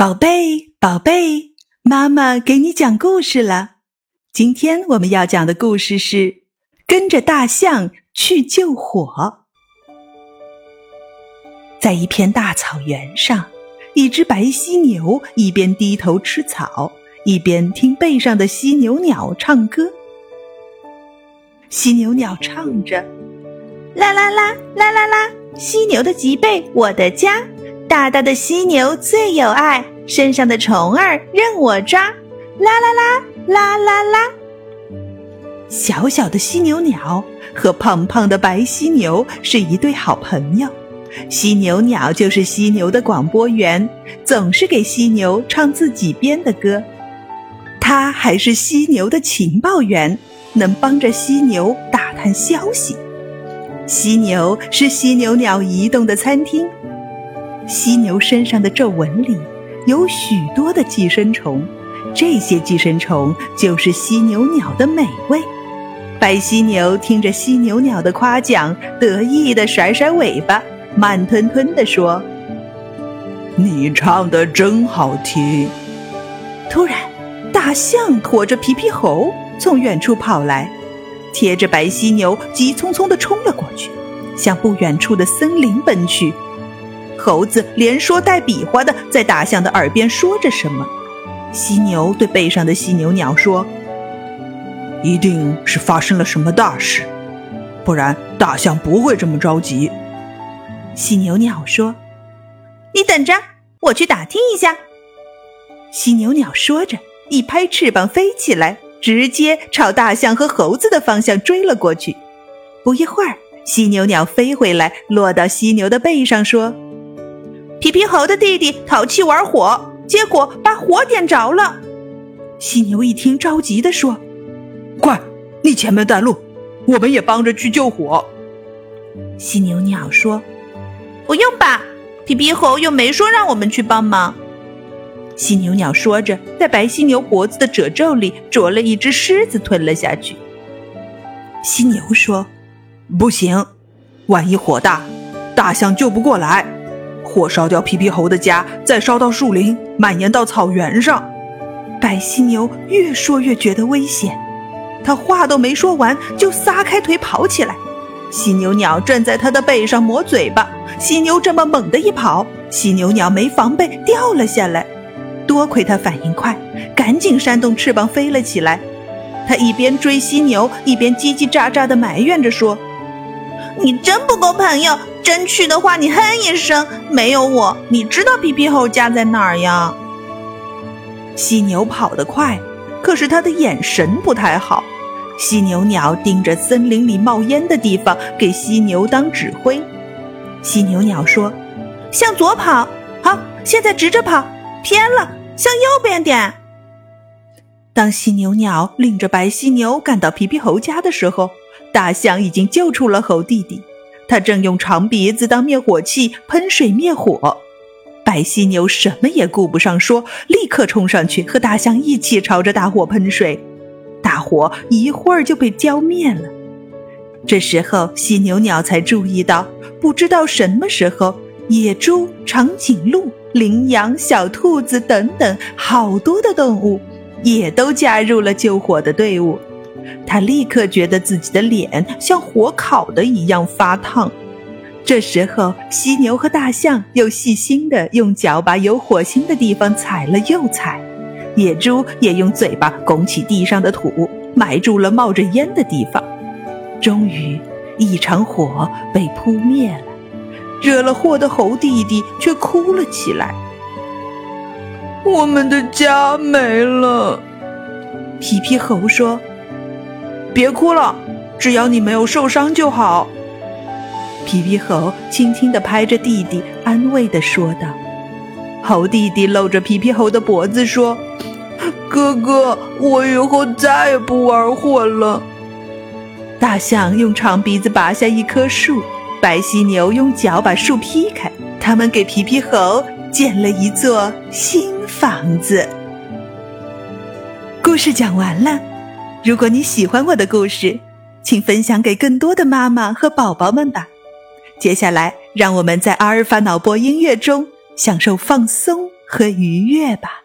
宝贝，宝贝，妈妈给你讲故事了。今天我们要讲的故事是《跟着大象去救火》。在一片大草原上，一只白犀牛一边低头吃草，一边听背上的犀牛鸟唱歌。犀牛鸟唱着：“啦啦啦，啦啦啦，犀牛的脊背，我的家。”大大的犀牛最有爱，身上的虫儿任我抓，啦啦啦啦啦啦。小小的犀牛鸟和胖胖的白犀牛是一对好朋友，犀牛鸟就是犀牛的广播员，总是给犀牛唱自己编的歌。它还是犀牛的情报员，能帮着犀牛打探消息。犀牛是犀牛鸟移动的餐厅。犀牛身上的皱纹里有许多的寄生虫，这些寄生虫就是犀牛鸟的美味。白犀牛听着犀牛鸟的夸奖，得意地甩甩尾巴，慢吞吞地说：“你唱的真好听。”突然，大象驮着皮皮猴从远处跑来，贴着白犀牛急匆匆地冲了过去，向不远处的森林奔去。猴子连说带比划的在大象的耳边说着什么。犀牛对背上的犀牛鸟说：“一定是发生了什么大事，不然大象不会这么着急。”犀牛鸟说：“你等着，我去打听一下。”犀牛鸟说着，一拍翅膀飞起来，直接朝大象和猴子的方向追了过去。不一会儿，犀牛鸟飞回来，落到犀牛的背上说。皮皮猴的弟弟淘气玩火，结果把火点着了。犀牛一听，着急地说：“快，你前面带路，我们也帮着去救火。”犀牛鸟说：“不用吧，皮皮猴又没说让我们去帮忙。”犀牛鸟说着，在白犀牛脖子的褶皱里啄了一只狮子，吞了下去。犀牛说：“不行，万一火大，大象救不过来。”火烧掉皮皮猴的家，再烧到树林，蔓延到草原上。白犀牛越说越觉得危险，他话都没说完，就撒开腿跑起来。犀牛鸟正在他的背上磨嘴巴，犀牛这么猛地一跑，犀牛鸟没防备掉了下来。多亏他反应快，赶紧扇动翅膀飞了起来。他一边追犀牛，一边叽叽喳喳地埋怨着说：“你真不够朋友。”真去的话，你哼一声。没有我，你知道皮皮猴家在哪儿呀？犀牛跑得快，可是他的眼神不太好。犀牛鸟盯着森林里冒烟的地方，给犀牛当指挥。犀牛鸟说：“向左跑，好，现在直着跑。偏了，向右边点。”当犀牛鸟领着白犀牛赶到皮皮猴家的时候，大象已经救出了猴弟弟。他正用长鼻子当灭火器喷水灭火，白犀牛什么也顾不上说，立刻冲上去和大象一起朝着大火喷水。大火一会儿就被浇灭了。这时候，犀牛鸟才注意到，不知道什么时候，野猪、长颈鹿、羚羊、小兔子等等好多的动物，也都加入了救火的队伍。他立刻觉得自己的脸像火烤的一样发烫。这时候，犀牛和大象又细心的用脚把有火星的地方踩了又踩，野猪也用嘴巴拱起地上的土，埋住了冒着烟的地方。终于，一场火被扑灭了。惹了祸的猴弟弟却哭了起来：“我们的家没了。”皮皮猴说。别哭了，只要你没有受伤就好。皮皮猴轻轻地拍着弟弟，安慰地说道。猴弟弟搂着皮皮猴的脖子说：“哥哥，我以后再也不玩火了。”大象用长鼻子拔下一棵树，白犀牛用脚把树劈开，他们给皮皮猴建了一座新房子。故事讲完了。如果你喜欢我的故事，请分享给更多的妈妈和宝宝们吧。接下来，让我们在阿尔法脑波音乐中享受放松和愉悦吧。